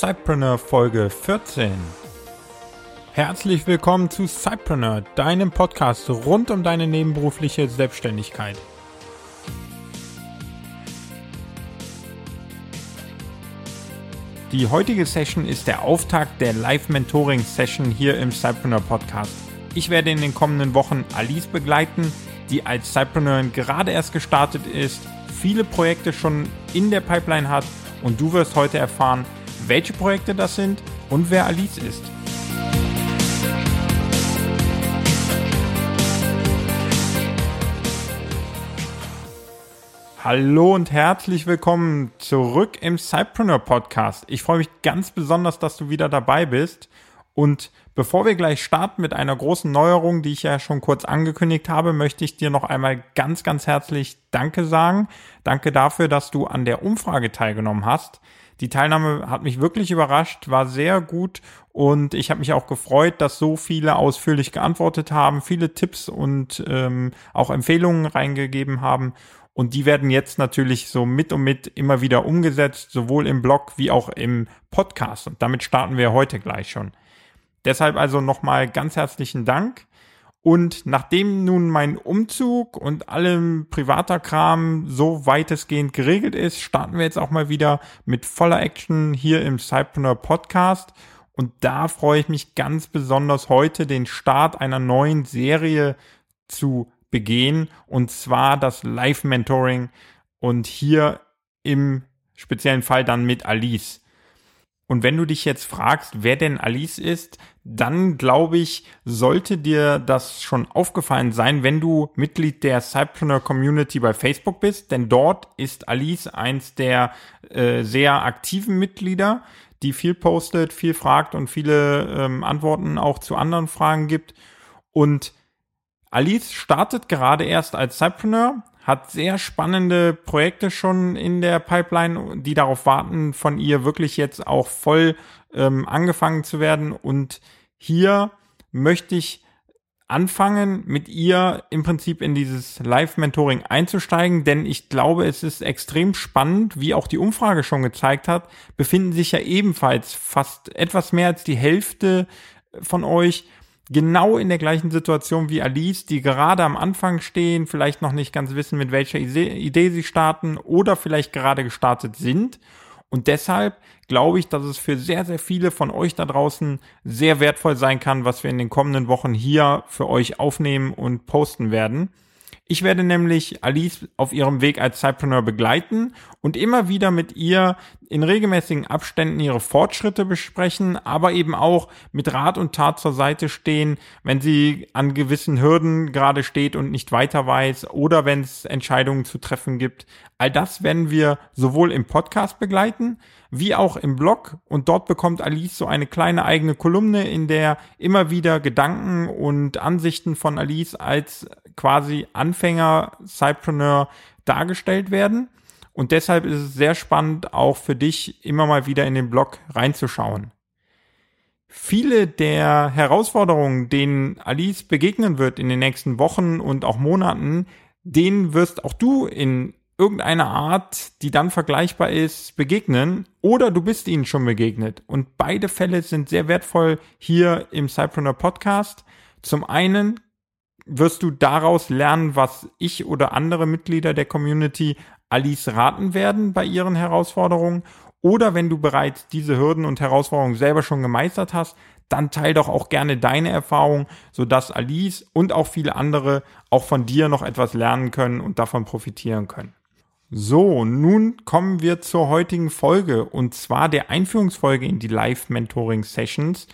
Cypreneur Folge 14. Herzlich willkommen zu Cypreneur, deinem Podcast rund um deine nebenberufliche Selbstständigkeit. Die heutige Session ist der Auftakt der Live-Mentoring-Session hier im Cypreneur Podcast. Ich werde in den kommenden Wochen Alice begleiten, die als Cypreneurin gerade erst gestartet ist, viele Projekte schon in der Pipeline hat und du wirst heute erfahren, welche Projekte das sind und wer Alice ist. Hallo und herzlich willkommen zurück im Cypreneur Podcast. Ich freue mich ganz besonders, dass du wieder dabei bist. Und bevor wir gleich starten mit einer großen Neuerung, die ich ja schon kurz angekündigt habe, möchte ich dir noch einmal ganz, ganz herzlich Danke sagen. Danke dafür, dass du an der Umfrage teilgenommen hast. Die Teilnahme hat mich wirklich überrascht, war sehr gut und ich habe mich auch gefreut, dass so viele ausführlich geantwortet haben, viele Tipps und ähm, auch Empfehlungen reingegeben haben. Und die werden jetzt natürlich so mit und mit immer wieder umgesetzt, sowohl im Blog wie auch im Podcast. Und damit starten wir heute gleich schon. Deshalb also nochmal ganz herzlichen Dank. Und nachdem nun mein Umzug und allem privater Kram so weitestgehend geregelt ist, starten wir jetzt auch mal wieder mit voller Action hier im Cypreneur Podcast. Und da freue ich mich ganz besonders heute den Start einer neuen Serie zu begehen und zwar das Live-Mentoring und hier im speziellen Fall dann mit Alice. Und wenn du dich jetzt fragst, wer denn Alice ist, dann glaube ich, sollte dir das schon aufgefallen sein, wenn du Mitglied der Cypreneur Community bei Facebook bist, denn dort ist Alice eins der äh, sehr aktiven Mitglieder, die viel postet, viel fragt und viele ähm, Antworten auch zu anderen Fragen gibt. Und Alice startet gerade erst als Cypreneur, hat sehr spannende Projekte schon in der Pipeline, die darauf warten, von ihr wirklich jetzt auch voll ähm, angefangen zu werden. Und hier möchte ich anfangen, mit ihr im Prinzip in dieses Live-Mentoring einzusteigen, denn ich glaube, es ist extrem spannend, wie auch die Umfrage schon gezeigt hat, befinden sich ja ebenfalls fast etwas mehr als die Hälfte von euch genau in der gleichen Situation wie Alice, die gerade am Anfang stehen, vielleicht noch nicht ganz wissen, mit welcher Idee sie starten oder vielleicht gerade gestartet sind. Und deshalb glaube ich, dass es für sehr, sehr viele von euch da draußen sehr wertvoll sein kann, was wir in den kommenden Wochen hier für euch aufnehmen und posten werden. Ich werde nämlich Alice auf ihrem Weg als Cypreneur begleiten und immer wieder mit ihr in regelmäßigen Abständen ihre Fortschritte besprechen, aber eben auch mit Rat und Tat zur Seite stehen, wenn sie an gewissen Hürden gerade steht und nicht weiter weiß oder wenn es Entscheidungen zu treffen gibt. All das werden wir sowohl im Podcast begleiten, wie auch im Blog. Und dort bekommt Alice so eine kleine eigene Kolumne, in der immer wieder Gedanken und Ansichten von Alice als quasi Anfänger, Cypreneur dargestellt werden. Und deshalb ist es sehr spannend, auch für dich immer mal wieder in den Blog reinzuschauen. Viele der Herausforderungen, denen Alice begegnen wird in den nächsten Wochen und auch Monaten, denen wirst auch du in irgendeiner Art, die dann vergleichbar ist, begegnen oder du bist ihnen schon begegnet. Und beide Fälle sind sehr wertvoll hier im Cypreneur Podcast. Zum einen wirst du daraus lernen, was ich oder andere Mitglieder der Community Alice raten werden bei ihren Herausforderungen. Oder wenn du bereits diese Hürden und Herausforderungen selber schon gemeistert hast, dann teil doch auch gerne deine Erfahrung, sodass Alice und auch viele andere auch von dir noch etwas lernen können und davon profitieren können. So, nun kommen wir zur heutigen Folge und zwar der Einführungsfolge in die Live-Mentoring-Sessions.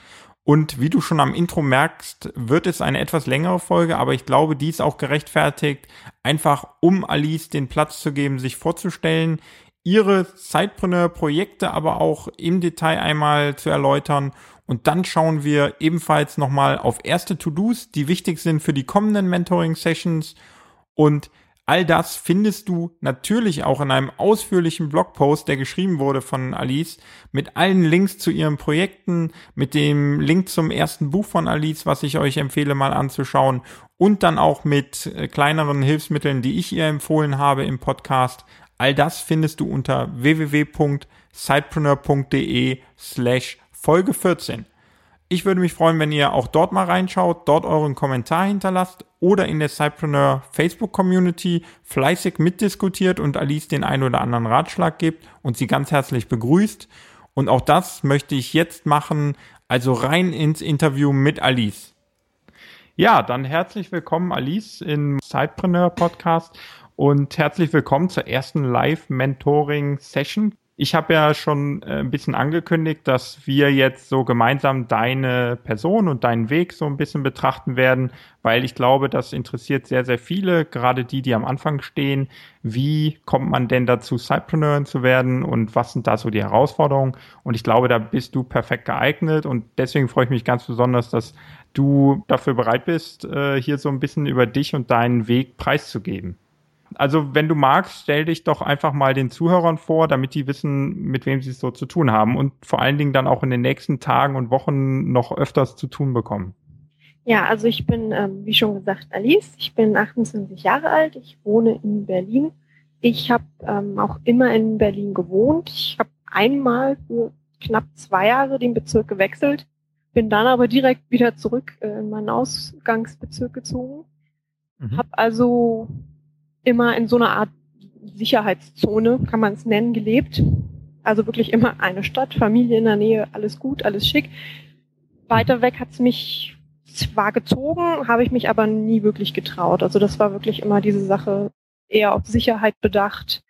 Und wie du schon am Intro merkst, wird es eine etwas längere Folge, aber ich glaube, die ist auch gerechtfertigt, einfach um Alice den Platz zu geben, sich vorzustellen, ihre Zeitpreneur-Projekte aber auch im Detail einmal zu erläutern. Und dann schauen wir ebenfalls nochmal auf erste To-Dos, die wichtig sind für die kommenden Mentoring-Sessions und All das findest du natürlich auch in einem ausführlichen Blogpost, der geschrieben wurde von Alice, mit allen Links zu ihren Projekten, mit dem Link zum ersten Buch von Alice, was ich euch empfehle mal anzuschauen und dann auch mit äh, kleineren Hilfsmitteln, die ich ihr empfohlen habe im Podcast. All das findest du unter www.sidepreneur.de slash Folge 14. Ich würde mich freuen, wenn ihr auch dort mal reinschaut, dort euren Kommentar hinterlasst oder in der Cypreneur Facebook Community fleißig mitdiskutiert und Alice den einen oder anderen Ratschlag gibt und sie ganz herzlich begrüßt. Und auch das möchte ich jetzt machen, also rein ins Interview mit Alice. Ja, dann herzlich willkommen Alice im Cypreneur Podcast und herzlich willkommen zur ersten Live-Mentoring-Session ich habe ja schon äh, ein bisschen angekündigt, dass wir jetzt so gemeinsam deine Person und deinen Weg so ein bisschen betrachten werden, weil ich glaube, das interessiert sehr, sehr viele, gerade die, die am Anfang stehen. Wie kommt man denn dazu, Sidepreneurin zu werden und was sind da so die Herausforderungen? Und ich glaube, da bist du perfekt geeignet und deswegen freue ich mich ganz besonders, dass du dafür bereit bist, äh, hier so ein bisschen über dich und deinen Weg preiszugeben. Also, wenn du magst, stell dich doch einfach mal den Zuhörern vor, damit die wissen, mit wem sie es so zu tun haben und vor allen Dingen dann auch in den nächsten Tagen und Wochen noch öfters zu tun bekommen. Ja, also ich bin, ähm, wie schon gesagt, Alice. Ich bin 28 Jahre alt. Ich wohne in Berlin. Ich habe ähm, auch immer in Berlin gewohnt. Ich habe einmal für knapp zwei Jahre den Bezirk gewechselt, bin dann aber direkt wieder zurück äh, in meinen Ausgangsbezirk gezogen. Mhm. Habe also immer in so einer Art Sicherheitszone, kann man es nennen, gelebt. Also wirklich immer eine Stadt, Familie in der Nähe, alles gut, alles schick. Weiter weg hat es mich zwar gezogen, habe ich mich aber nie wirklich getraut. Also das war wirklich immer diese Sache eher auf Sicherheit bedacht.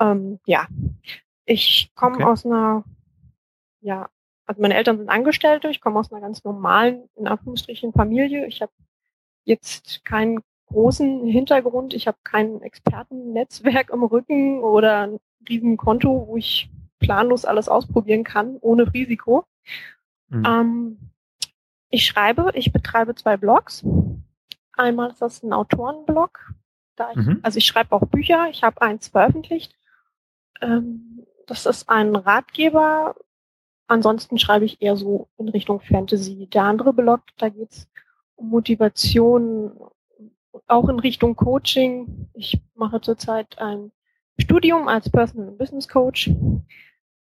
Ähm, ja, ich komme okay. aus einer, ja, also meine Eltern sind Angestellte, ich komme aus einer ganz normalen, in Anführungsstrichen, Familie. Ich habe jetzt keinen großen Hintergrund. Ich habe kein Expertennetzwerk im Rücken oder ein riesen Konto, wo ich planlos alles ausprobieren kann, ohne Risiko. Mhm. Ähm, ich schreibe, ich betreibe zwei Blogs. Einmal ist das ein Autorenblog. Da ich, mhm. Also ich schreibe auch Bücher, ich habe eins veröffentlicht. Ähm, das ist ein Ratgeber. Ansonsten schreibe ich eher so in Richtung Fantasy. Der andere Blog, da geht's um Motivation, auch in Richtung Coaching. Ich mache zurzeit ein Studium als Personal Business Coach.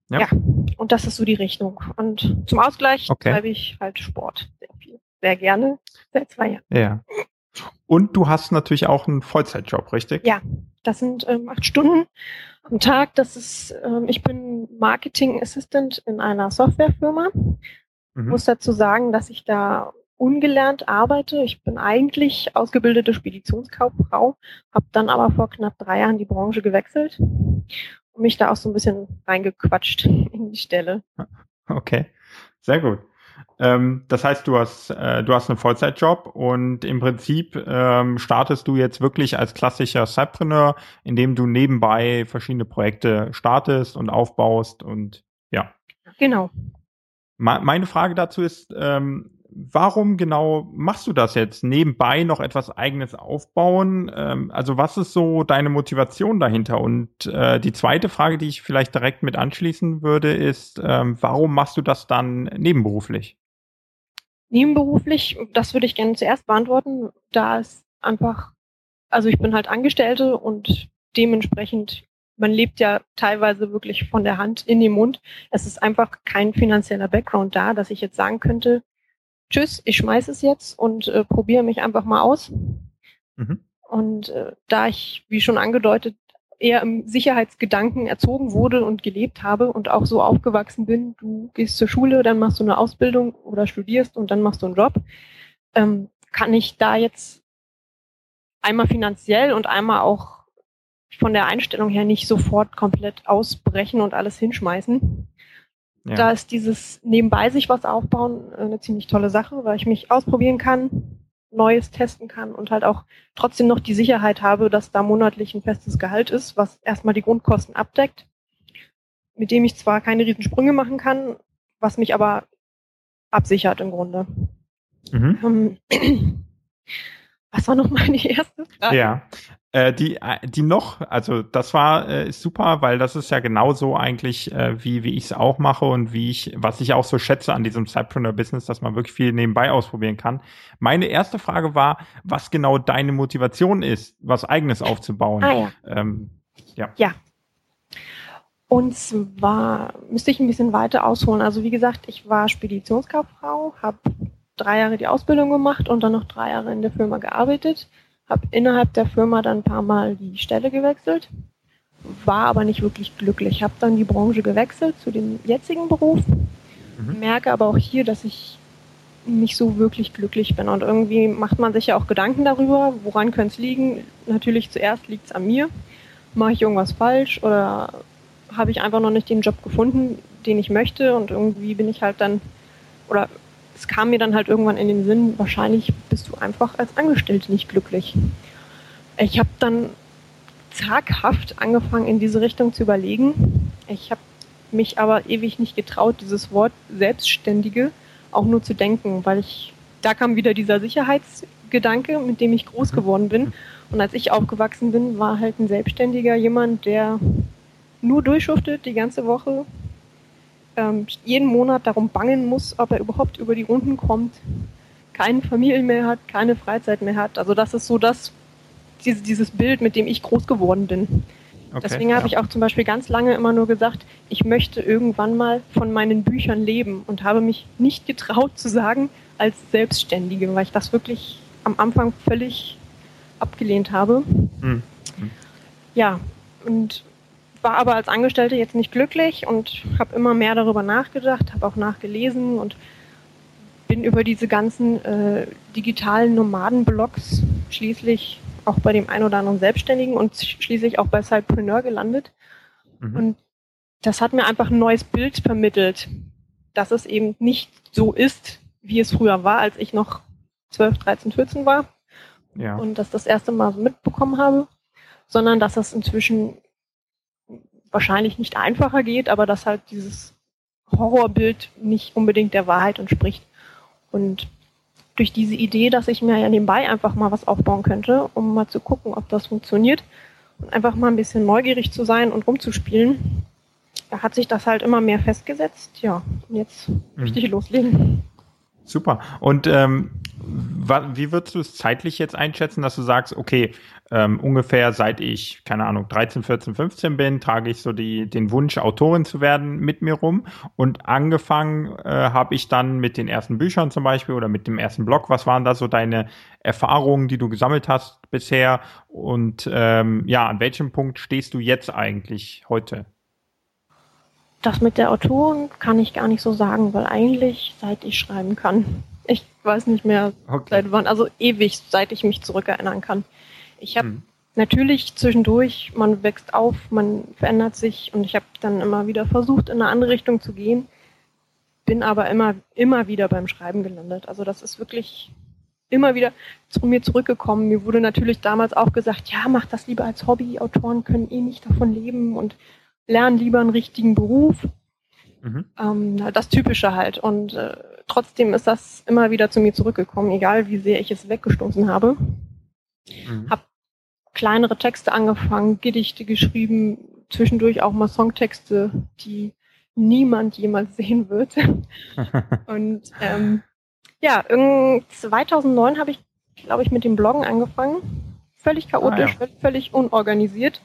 Ja. ja. und das ist so die Richtung. Und zum Ausgleich okay. treibe ich halt Sport sehr viel. Sehr gerne. Seit zwei Jahren. Ja. Und du hast natürlich auch einen Vollzeitjob, richtig? Ja, das sind ähm, acht Stunden am Tag. Das ist, ähm, ich bin Marketing Assistant in einer Softwarefirma. Mhm. Muss dazu sagen, dass ich da ungelernt arbeite. Ich bin eigentlich ausgebildete Speditionskauffrau, habe dann aber vor knapp drei Jahren die Branche gewechselt und mich da auch so ein bisschen reingequatscht in die Stelle. Okay, sehr gut. Ähm, das heißt, du hast, äh, du hast einen Vollzeitjob und im Prinzip ähm, startest du jetzt wirklich als klassischer Cypreneur, indem du nebenbei verschiedene Projekte startest und aufbaust und ja. Genau. meine Frage dazu ist, ähm, warum genau machst du das jetzt? Nebenbei noch etwas eigenes aufbauen? Ähm, also was ist so deine Motivation dahinter? Und äh, die zweite Frage, die ich vielleicht direkt mit anschließen würde, ist, ähm, warum machst du das dann nebenberuflich? Nebenberuflich, das würde ich gerne zuerst beantworten, da es einfach, also ich bin halt Angestellte und dementsprechend man lebt ja teilweise wirklich von der Hand in den Mund. Es ist einfach kein finanzieller Background da, dass ich jetzt sagen könnte, tschüss, ich schmeiße es jetzt und äh, probiere mich einfach mal aus. Mhm. Und äh, da ich, wie schon angedeutet, eher im Sicherheitsgedanken erzogen wurde und gelebt habe und auch so aufgewachsen bin, du gehst zur Schule, dann machst du eine Ausbildung oder studierst und dann machst du einen Job, ähm, kann ich da jetzt einmal finanziell und einmal auch von der Einstellung her nicht sofort komplett ausbrechen und alles hinschmeißen. Ja. Da ist dieses nebenbei sich was aufbauen äh, eine ziemlich tolle Sache, weil ich mich ausprobieren kann, Neues testen kann und halt auch trotzdem noch die Sicherheit habe, dass da monatlich ein festes Gehalt ist, was erstmal die Grundkosten abdeckt, mit dem ich zwar keine Riesensprünge machen kann, was mich aber absichert im Grunde. Mhm. Ähm, was war noch meine erste Frage? Ja, äh, die, äh, die noch, also das war äh, super, weil das ist ja genauso eigentlich, äh, wie, wie ich es auch mache und wie ich, was ich auch so schätze an diesem Sidepreneur-Business, dass man wirklich viel nebenbei ausprobieren kann. Meine erste Frage war, was genau deine Motivation ist, was eigenes aufzubauen. Ah, ja. Ähm, ja. ja, Und zwar müsste ich ein bisschen weiter ausholen. Also wie gesagt, ich war Speditionskauffrau, habe drei Jahre die Ausbildung gemacht und dann noch drei Jahre in der Firma gearbeitet. Habe innerhalb der Firma dann ein paar Mal die Stelle gewechselt, war aber nicht wirklich glücklich. Habe dann die Branche gewechselt zu dem jetzigen Beruf, mhm. merke aber auch hier, dass ich nicht so wirklich glücklich bin. Und irgendwie macht man sich ja auch Gedanken darüber, woran könnte es liegen. Natürlich zuerst liegt es an mir. Mache ich irgendwas falsch oder habe ich einfach noch nicht den Job gefunden, den ich möchte und irgendwie bin ich halt dann, oder es kam mir dann halt irgendwann in den Sinn, wahrscheinlich bist du einfach als Angestellte nicht glücklich. Ich habe dann zaghaft angefangen, in diese Richtung zu überlegen. Ich habe mich aber ewig nicht getraut, dieses Wort Selbstständige auch nur zu denken, weil ich, da kam wieder dieser Sicherheitsgedanke, mit dem ich groß mhm. geworden bin. Und als ich aufgewachsen bin, war halt ein Selbstständiger jemand, der nur durchschuftet die ganze Woche, ähm, jeden Monat darum bangen muss, ob er überhaupt über die Runden kommt, keine Familie mehr hat, keine Freizeit mehr hat. Also das ist so das, dieses, dieses Bild, mit dem ich groß geworden bin. Okay, Deswegen habe ja. ich auch zum Beispiel ganz lange immer nur gesagt, ich möchte irgendwann mal von meinen Büchern leben und habe mich nicht getraut zu sagen als Selbstständige, weil ich das wirklich am Anfang völlig abgelehnt habe. Mhm. Ja, und war aber als Angestellte jetzt nicht glücklich und habe immer mehr darüber nachgedacht, habe auch nachgelesen und bin über diese ganzen äh, digitalen Nomadenblogs schließlich auch bei dem einen oder anderen Selbstständigen und schließlich auch bei Sidepreneur gelandet. Mhm. Und das hat mir einfach ein neues Bild vermittelt, dass es eben nicht so ist, wie es früher war, als ich noch 12, 13, 14 war. Ja. Und das das erste Mal so mitbekommen habe, sondern dass es inzwischen wahrscheinlich nicht einfacher geht, aber dass halt dieses Horrorbild nicht unbedingt der Wahrheit entspricht. Und durch diese Idee, dass ich mir ja nebenbei einfach mal was aufbauen könnte, um mal zu gucken, ob das funktioniert und einfach mal ein bisschen neugierig zu sein und rumzuspielen, da hat sich das halt immer mehr festgesetzt. Ja, und jetzt mhm. möchte ich loslegen. Super. Und ähm, wie würdest du es zeitlich jetzt einschätzen, dass du sagst, okay, ähm, ungefähr seit ich, keine Ahnung, 13, 14, 15 bin, trage ich so die, den Wunsch, Autorin zu werden, mit mir rum. Und angefangen äh, habe ich dann mit den ersten Büchern zum Beispiel oder mit dem ersten Blog. Was waren da so deine Erfahrungen, die du gesammelt hast bisher? Und ähm, ja, an welchem Punkt stehst du jetzt eigentlich heute? Das mit der Autorin kann ich gar nicht so sagen, weil eigentlich seit ich schreiben kann. Ich weiß nicht mehr okay. seit wann, also ewig, seit ich mich zurückerinnern kann. Ich habe hm. natürlich zwischendurch, man wächst auf, man verändert sich und ich habe dann immer wieder versucht, in eine andere Richtung zu gehen, bin aber immer, immer wieder beim Schreiben gelandet. Also das ist wirklich immer wieder zu mir zurückgekommen. Mir wurde natürlich damals auch gesagt, ja, mach das lieber als Hobby, Autoren können eh nicht davon leben und lernen lieber einen richtigen Beruf. Mhm. Ähm, das Typische halt. Und äh, trotzdem ist das immer wieder zu mir zurückgekommen, egal wie sehr ich es weggestoßen habe. Mhm. Hab kleinere Texte angefangen, Gedichte geschrieben, zwischendurch auch mal Songtexte, die niemand jemals sehen wird. und ähm, ja, 2009 habe ich, glaube ich, mit dem Bloggen angefangen. Völlig chaotisch, ah, ja. völlig unorganisiert.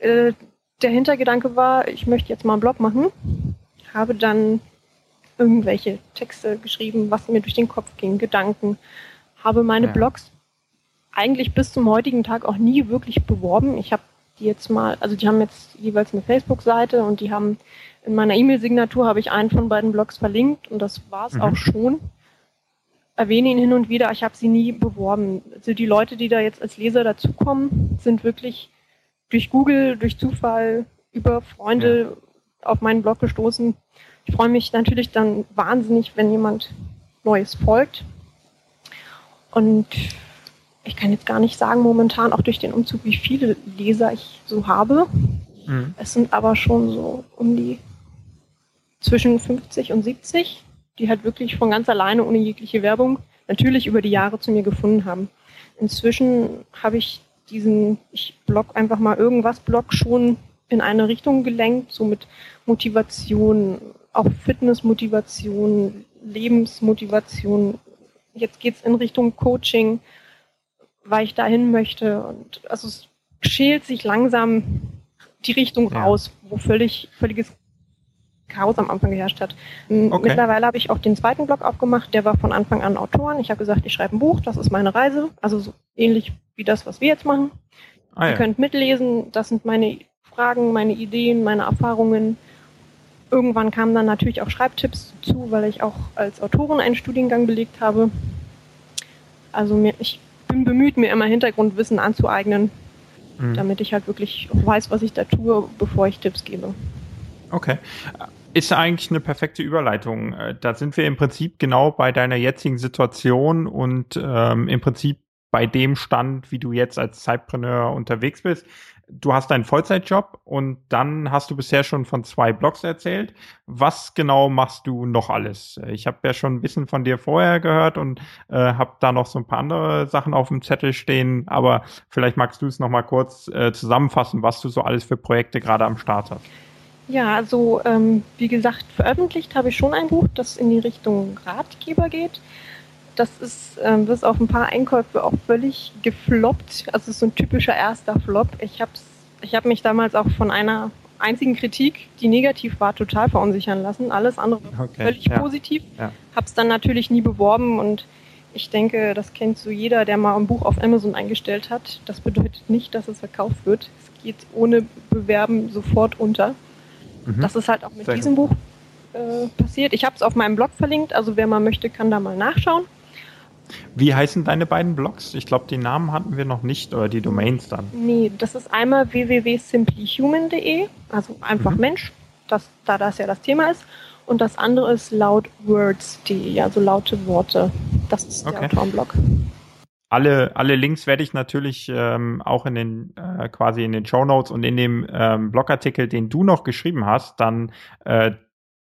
Äh, der Hintergedanke war, ich möchte jetzt mal einen Blog machen. Habe dann irgendwelche Texte geschrieben, was mir durch den Kopf ging, Gedanken. Habe meine ja. Blogs eigentlich bis zum heutigen Tag auch nie wirklich beworben. Ich habe die jetzt mal, also die haben jetzt jeweils eine Facebook-Seite und die haben in meiner E-Mail-Signatur habe ich einen von beiden Blogs verlinkt und das war es mhm. auch schon. Erwähne ihn hin und wieder, ich habe sie nie beworben. Also die Leute, die da jetzt als Leser dazukommen, sind wirklich durch Google, durch Zufall, über Freunde ja. auf meinen Blog gestoßen. Ich freue mich natürlich dann wahnsinnig, wenn jemand Neues folgt. Und ich kann jetzt gar nicht sagen momentan, auch durch den Umzug, wie viele Leser ich so habe. Mhm. Es sind aber schon so um die zwischen 50 und 70, die halt wirklich von ganz alleine ohne jegliche Werbung natürlich über die Jahre zu mir gefunden haben. Inzwischen habe ich diesen, ich blog einfach mal irgendwas Blog schon in eine Richtung gelenkt, so mit Motivation, auch Fitnessmotivation, Lebensmotivation. Jetzt geht's in Richtung Coaching weil ich dahin möchte. Und also es schält sich langsam die Richtung ja. raus, wo völlig, völliges Chaos am Anfang geherrscht hat. Okay. Mittlerweile habe ich auch den zweiten Blog aufgemacht, der war von Anfang an Autoren. Ich habe gesagt, ich schreibe ein Buch, das ist meine Reise, also so ähnlich wie das, was wir jetzt machen. Ah, ja. Ihr könnt mitlesen, das sind meine Fragen, meine Ideen, meine Erfahrungen. Irgendwann kamen dann natürlich auch Schreibtipps zu, weil ich auch als Autorin einen Studiengang belegt habe. Also mir, ich bin bemüht, mir immer Hintergrundwissen anzueignen, mhm. damit ich halt wirklich weiß, was ich da tue, bevor ich Tipps gebe. Okay. Ist eigentlich eine perfekte Überleitung. Äh, da sind wir im Prinzip genau bei deiner jetzigen Situation und ähm, im Prinzip bei dem Stand, wie du jetzt als Zeitpreneur unterwegs bist du hast einen Vollzeitjob und dann hast du bisher schon von zwei Blogs erzählt. Was genau machst du noch alles? Ich habe ja schon ein bisschen von dir vorher gehört und äh, habe da noch so ein paar andere Sachen auf dem Zettel stehen, aber vielleicht magst du es noch mal kurz äh, zusammenfassen, was du so alles für Projekte gerade am Start hast. Ja, also ähm, wie gesagt, veröffentlicht habe ich schon ein Buch, das in die Richtung Ratgeber geht das ist ähm, bis auf ein paar Einkäufe auch völlig gefloppt. Also es ist so ein typischer erster Flop. Ich habe ich hab mich damals auch von einer einzigen Kritik, die negativ war, total verunsichern lassen. Alles andere okay, völlig ja, positiv. Ja. Habe es dann natürlich nie beworben und ich denke, das kennt so jeder, der mal ein Buch auf Amazon eingestellt hat. Das bedeutet nicht, dass es verkauft wird. Es geht ohne Bewerben sofort unter. Mhm. Das ist halt auch mit Sehr diesem gut. Buch äh, passiert. Ich habe es auf meinem Blog verlinkt, also wer mal möchte, kann da mal nachschauen. Wie heißen deine beiden Blogs? Ich glaube, die Namen hatten wir noch nicht oder die Domains dann. Nee, das ist einmal www.simplyhuman.de, also einfach mhm. Mensch, das, da das ja das Thema ist. Und das andere ist loudwords.de, also laute Worte. Das ist der okay. Autorenblog. Alle, alle Links werde ich natürlich ähm, auch in den äh, quasi in den Show Notes und in dem ähm, Blogartikel, den du noch geschrieben hast, dann äh,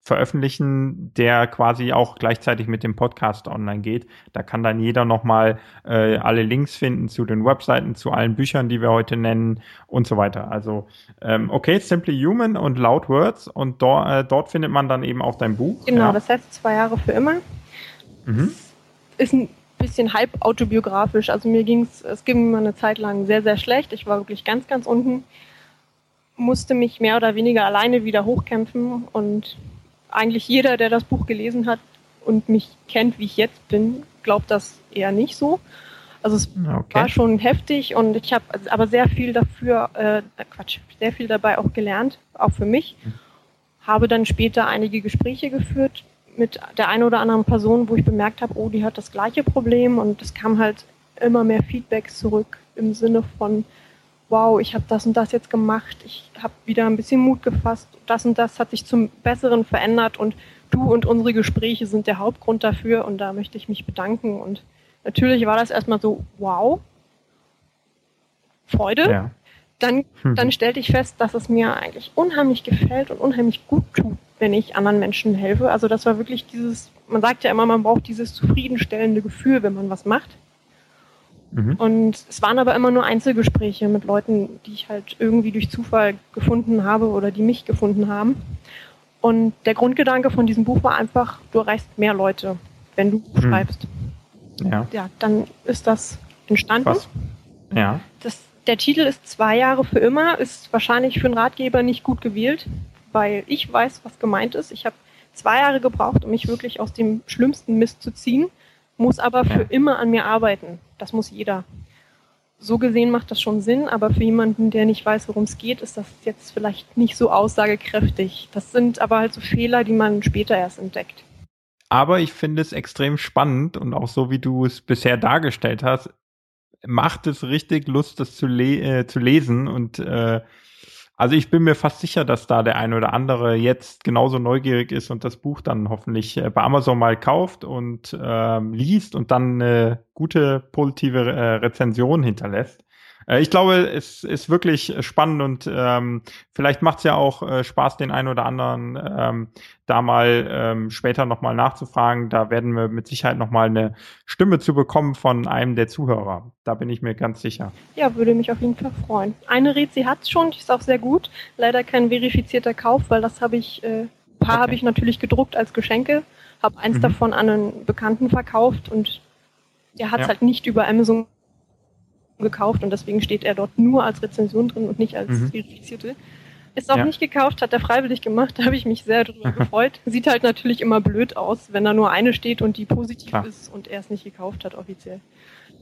veröffentlichen, der quasi auch gleichzeitig mit dem Podcast online geht. Da kann dann jeder nochmal äh, alle Links finden zu den Webseiten, zu allen Büchern, die wir heute nennen und so weiter. Also ähm, okay, Simply Human und Loud Words und do, äh, dort findet man dann eben auch dein Buch. Genau, ja. das heißt zwei Jahre für immer. Mhm. Ist ein bisschen halb autobiografisch. Also mir ging es, es ging mir eine Zeit lang sehr, sehr schlecht. Ich war wirklich ganz, ganz unten musste mich mehr oder weniger alleine wieder hochkämpfen und eigentlich jeder, der das Buch gelesen hat und mich kennt, wie ich jetzt bin, glaubt das eher nicht so. Also es okay. war schon heftig und ich habe aber sehr viel dafür, äh, Quatsch, sehr viel dabei auch gelernt, auch für mich. Mhm. Habe dann später einige Gespräche geführt mit der einen oder anderen Person, wo ich bemerkt habe, oh, die hat das gleiche Problem und es kam halt immer mehr Feedback zurück im Sinne von, wow, ich habe das und das jetzt gemacht, ich habe wieder ein bisschen Mut gefasst, das und das hat sich zum Besseren verändert und du und unsere Gespräche sind der Hauptgrund dafür und da möchte ich mich bedanken. Und natürlich war das erstmal so, wow, Freude. Ja. Dann, hm. dann stellte ich fest, dass es mir eigentlich unheimlich gefällt und unheimlich gut tut, wenn ich anderen Menschen helfe. Also das war wirklich dieses, man sagt ja immer, man braucht dieses zufriedenstellende Gefühl, wenn man was macht. Mhm. Und es waren aber immer nur Einzelgespräche mit Leuten, die ich halt irgendwie durch Zufall gefunden habe oder die mich gefunden haben. Und der Grundgedanke von diesem Buch war einfach, du erreichst mehr Leute, wenn du mhm. schreibst. Ja. Ja, dann ist das entstanden. Was? Ja. Das, der Titel ist Zwei Jahre für immer, ist wahrscheinlich für einen Ratgeber nicht gut gewählt, weil ich weiß, was gemeint ist. Ich habe zwei Jahre gebraucht, um mich wirklich aus dem schlimmsten Mist zu ziehen muss aber für immer an mir arbeiten. Das muss jeder. So gesehen macht das schon Sinn, aber für jemanden, der nicht weiß, worum es geht, ist das jetzt vielleicht nicht so aussagekräftig. Das sind aber halt so Fehler, die man später erst entdeckt. Aber ich finde es extrem spannend und auch so, wie du es bisher dargestellt hast, macht es richtig Lust, das zu, le äh, zu lesen und äh, also ich bin mir fast sicher, dass da der ein oder andere jetzt genauso neugierig ist und das Buch dann hoffentlich äh, bei Amazon mal kauft und ähm, liest und dann eine gute positive äh, Rezension hinterlässt. Äh, ich glaube, es ist wirklich spannend und ähm, vielleicht macht es ja auch äh, Spaß, den einen oder anderen ähm, da mal ähm, später nochmal nachzufragen. Da werden wir mit Sicherheit nochmal eine Stimme zu bekommen von einem der Zuhörer. Da bin ich mir ganz sicher. Ja, würde mich auf jeden Fall freuen. Eine Rezi hat es schon, die ist auch sehr gut. Leider kein verifizierter Kauf, weil das habe ich, äh, paar okay. habe ich natürlich gedruckt als Geschenke, habe eins mhm. davon an einen Bekannten verkauft und der hat es ja. halt nicht über Amazon gekauft und deswegen steht er dort nur als Rezension drin und nicht als mhm. verifizierte. Ist auch ja. nicht gekauft, hat er freiwillig gemacht, da habe ich mich sehr drüber gefreut. Sieht halt natürlich immer blöd aus, wenn da nur eine steht und die positiv Klar. ist und er es nicht gekauft hat offiziell.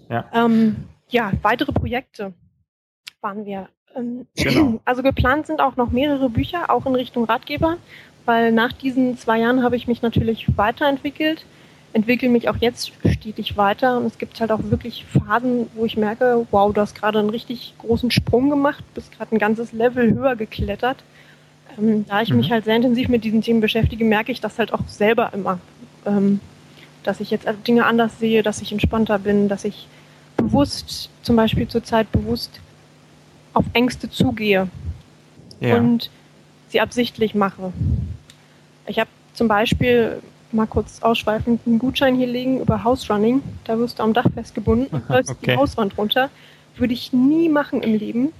Ja. Ähm, ja, weitere Projekte waren wir. Ähm, genau. Also geplant sind auch noch mehrere Bücher, auch in Richtung Ratgeber, weil nach diesen zwei Jahren habe ich mich natürlich weiterentwickelt entwickle mich auch jetzt stetig weiter und es gibt halt auch wirklich Phasen, wo ich merke, wow, du hast gerade einen richtig großen Sprung gemacht, bist gerade ein ganzes Level höher geklettert. Ähm, da ich mhm. mich halt sehr intensiv mit diesen Themen beschäftige, merke ich das halt auch selber immer, ähm, dass ich jetzt Dinge anders sehe, dass ich entspannter bin, dass ich bewusst, zum Beispiel zurzeit bewusst auf Ängste zugehe ja. und sie absichtlich mache. Ich habe zum Beispiel mal kurz ausschweifend einen Gutschein hier legen über House Running. Da wirst du am Dach festgebunden und läufst okay. die Hauswand runter. Würde ich nie machen im Leben.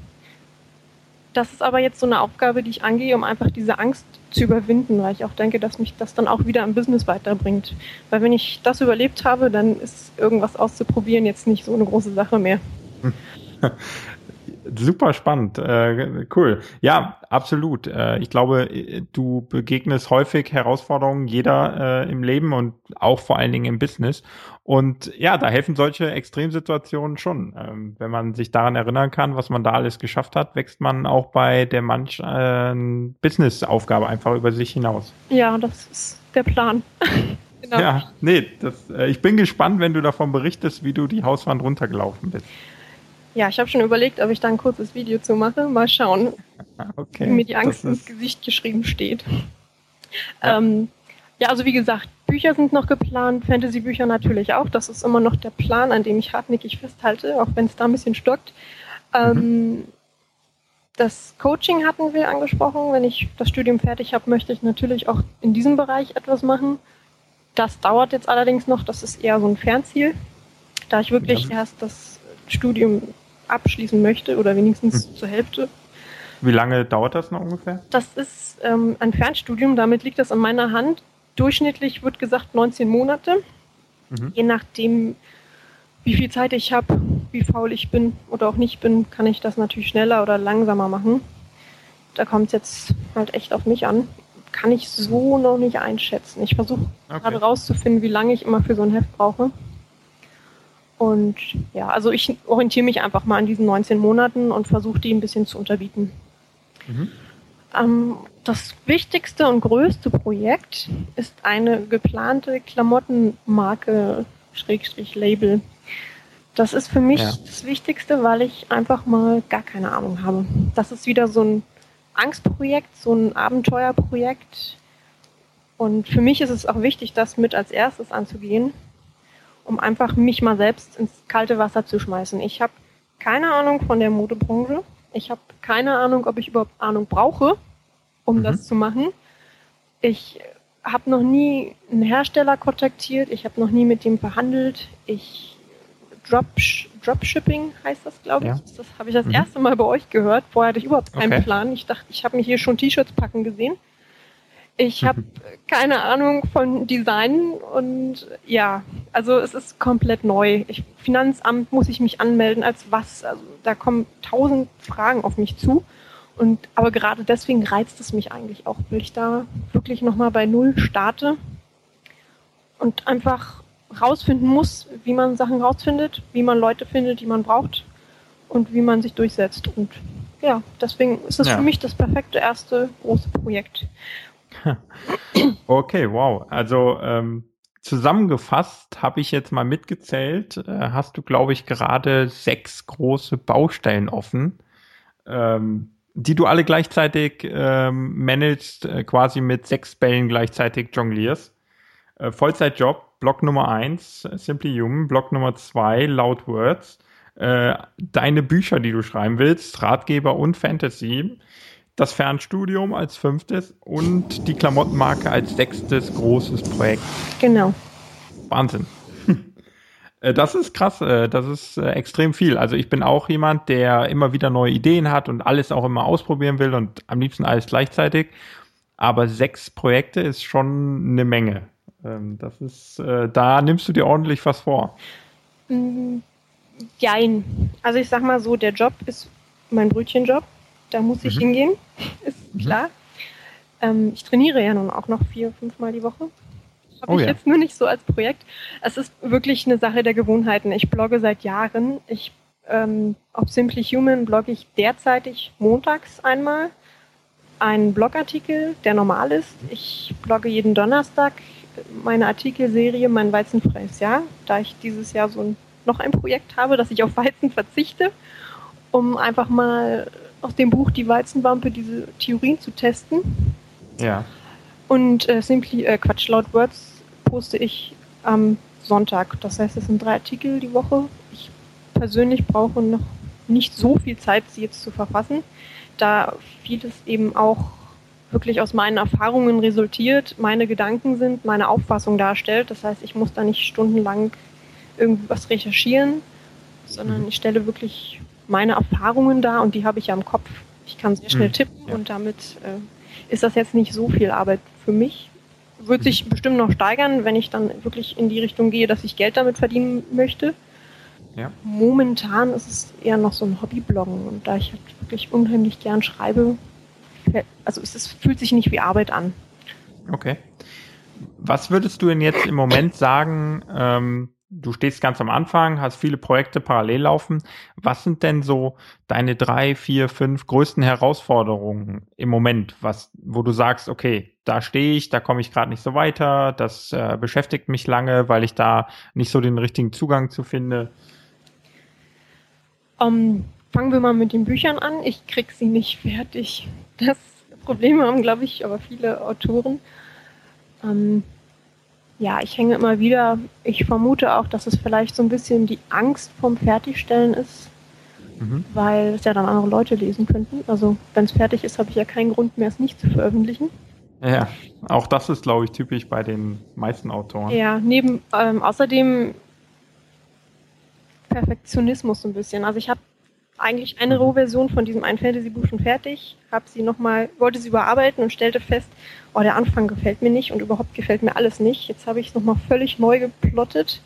Das ist aber jetzt so eine Aufgabe, die ich angehe, um einfach diese Angst zu überwinden, weil ich auch denke, dass mich das dann auch wieder im Business weiterbringt. Weil wenn ich das überlebt habe, dann ist irgendwas auszuprobieren jetzt nicht so eine große Sache mehr. Super spannend, äh, cool. Ja, absolut. Äh, ich glaube, du begegnest häufig Herausforderungen, jeder äh, im Leben und auch vor allen Dingen im Business. Und ja, da helfen solche Extremsituationen schon. Ähm, wenn man sich daran erinnern kann, was man da alles geschafft hat, wächst man auch bei der manch äh, Business-Aufgabe einfach über sich hinaus. Ja, das ist der Plan. genau. Ja, nee, das, äh, ich bin gespannt, wenn du davon berichtest, wie du die Hauswand runtergelaufen bist. Ja, ich habe schon überlegt, ob ich da ein kurzes Video zu mache. Mal schauen, okay, wie mir die Angst ins Gesicht geschrieben steht. Ja. Ähm, ja, also wie gesagt, Bücher sind noch geplant, Fantasy-Bücher natürlich auch. Das ist immer noch der Plan, an dem ich hartnäckig festhalte, auch wenn es da ein bisschen stockt. Ähm, mhm. Das Coaching hatten wir angesprochen. Wenn ich das Studium fertig habe, möchte ich natürlich auch in diesem Bereich etwas machen. Das dauert jetzt allerdings noch. Das ist eher so ein Fernziel, da ich wirklich ja. erst das Studium abschließen möchte oder wenigstens hm. zur Hälfte. Wie lange dauert das noch ungefähr? Das ist ähm, ein Fernstudium, damit liegt das an meiner Hand. Durchschnittlich wird gesagt 19 Monate. Mhm. Je nachdem, wie viel Zeit ich habe, wie faul ich bin oder auch nicht bin, kann ich das natürlich schneller oder langsamer machen. Da kommt es jetzt halt echt auf mich an. Kann ich so noch nicht einschätzen. Ich versuche okay. gerade rauszufinden, wie lange ich immer für so ein Heft brauche. Und ja, also ich orientiere mich einfach mal an diesen 19 Monaten und versuche die ein bisschen zu unterbieten. Mhm. Ähm, das wichtigste und größte Projekt ist eine geplante Klamottenmarke, Schrägstrich Label. Das ist für mich ja. das Wichtigste, weil ich einfach mal gar keine Ahnung habe. Das ist wieder so ein Angstprojekt, so ein Abenteuerprojekt. Und für mich ist es auch wichtig, das mit als erstes anzugehen, um einfach mich mal selbst ins kalte Wasser zu schmeißen. Ich habe keine Ahnung von der Modebranche. Ich habe keine Ahnung, ob ich überhaupt Ahnung brauche, um mhm. das zu machen. Ich habe noch nie einen Hersteller kontaktiert. Ich habe noch nie mit dem verhandelt. Ich Drop, Dropshipping heißt das, glaube ich. Ja. Das habe ich das mhm. erste Mal bei euch gehört. Vorher hatte ich überhaupt keinen okay. Plan. Ich dachte, ich habe mir hier schon T-Shirts packen gesehen. Ich habe keine Ahnung von Design und ja, also es ist komplett neu. Ich, Finanzamt muss ich mich anmelden als was? Also da kommen tausend Fragen auf mich zu. Und aber gerade deswegen reizt es mich eigentlich auch, weil ich da wirklich nochmal bei Null starte und einfach rausfinden muss, wie man Sachen rausfindet, wie man Leute findet, die man braucht und wie man sich durchsetzt. Und ja, deswegen ist es ja. für mich das perfekte erste große Projekt. Okay, wow. Also ähm, zusammengefasst habe ich jetzt mal mitgezählt, äh, hast du, glaube ich, gerade sechs große Baustellen offen, ähm, die du alle gleichzeitig ähm, managst, äh, quasi mit sechs Bällen gleichzeitig jonglierst. Äh, Vollzeitjob, Block Nummer eins, Simply Human, Block Nummer zwei, Loud Words. Äh, deine Bücher, die du schreiben willst, Ratgeber und Fantasy das Fernstudium als fünftes und die Klamottenmarke als sechstes großes Projekt. Genau. Wahnsinn. Äh, das ist krass, äh, das ist äh, extrem viel. Also ich bin auch jemand, der immer wieder neue Ideen hat und alles auch immer ausprobieren will und am liebsten alles gleichzeitig. Aber sechs Projekte ist schon eine Menge. Ähm, das ist, da nimmst du dir ordentlich was vor. Mm, jein. Also ich sag mal so, der Job ist mein Brötchenjob da muss ich mhm. hingehen. Ist mhm. klar. Ähm, ich trainiere ja nun auch noch vier, fünfmal die Woche. Habe oh, ich ja. jetzt nur nicht so als Projekt. Es ist wirklich eine Sache der Gewohnheiten. Ich blogge seit Jahren. Ich ähm, auf Simply Human blogge ich derzeitig montags einmal einen Blogartikel, der normal ist. Ich blogge jeden Donnerstag meine Artikelserie Mein weizenfreies Jahr, da ich dieses Jahr so ein, noch ein Projekt habe, dass ich auf Weizen verzichte, um einfach mal aus dem Buch Die Weizenwampe diese Theorien zu testen. Ja. Und äh, Simply, äh, Quatsch, laut Words poste ich am Sonntag. Das heißt, es sind drei Artikel die Woche. Ich persönlich brauche noch nicht so viel Zeit, sie jetzt zu verfassen, da vieles eben auch wirklich aus meinen Erfahrungen resultiert, meine Gedanken sind, meine Auffassung darstellt. Das heißt, ich muss da nicht stundenlang irgendwas recherchieren, sondern mhm. ich stelle wirklich meine Erfahrungen dar und die habe ich ja im Kopf. Ich kann sehr schnell mhm. tippen ja. und damit äh, ist das jetzt nicht so viel Arbeit für mich. Wird mhm. sich bestimmt noch steigern, wenn ich dann wirklich in die Richtung gehe, dass ich Geld damit verdienen möchte. Ja. Momentan ist es eher noch so ein Hobbybloggen und da ich halt wirklich unheimlich gern schreibe, also es, es fühlt sich nicht wie Arbeit an. Okay. Was würdest du denn jetzt im Moment sagen? Ähm, du stehst ganz am Anfang, hast viele Projekte parallel laufen. Was sind denn so deine drei, vier, fünf größten Herausforderungen im Moment, was, wo du sagst, okay, da stehe ich, da komme ich gerade nicht so weiter, das äh, beschäftigt mich lange, weil ich da nicht so den richtigen Zugang zu finde? Um, ähm, fangen wir mal mit den Büchern an. Ich krieg sie nicht fertig. Das Problem haben, glaube ich, aber viele Autoren. Ähm, ja, ich hänge immer wieder. Ich vermute auch, dass es vielleicht so ein bisschen die Angst vom Fertigstellen ist, mhm. weil es ja dann andere Leute lesen könnten. Also wenn es fertig ist, habe ich ja keinen Grund mehr, es nicht zu veröffentlichen. Ja, auch das ist, glaube ich, typisch bei den meisten Autoren. Ja, neben ähm, außerdem Perfektionismus so ein bisschen. Also ich habe eigentlich eine Rohversion von diesem ein Fantasy-Buch schon fertig, habe sie nochmal, wollte sie überarbeiten und stellte fest, oh, der Anfang gefällt mir nicht und überhaupt gefällt mir alles nicht. Jetzt habe ich es nochmal völlig neu geplottet.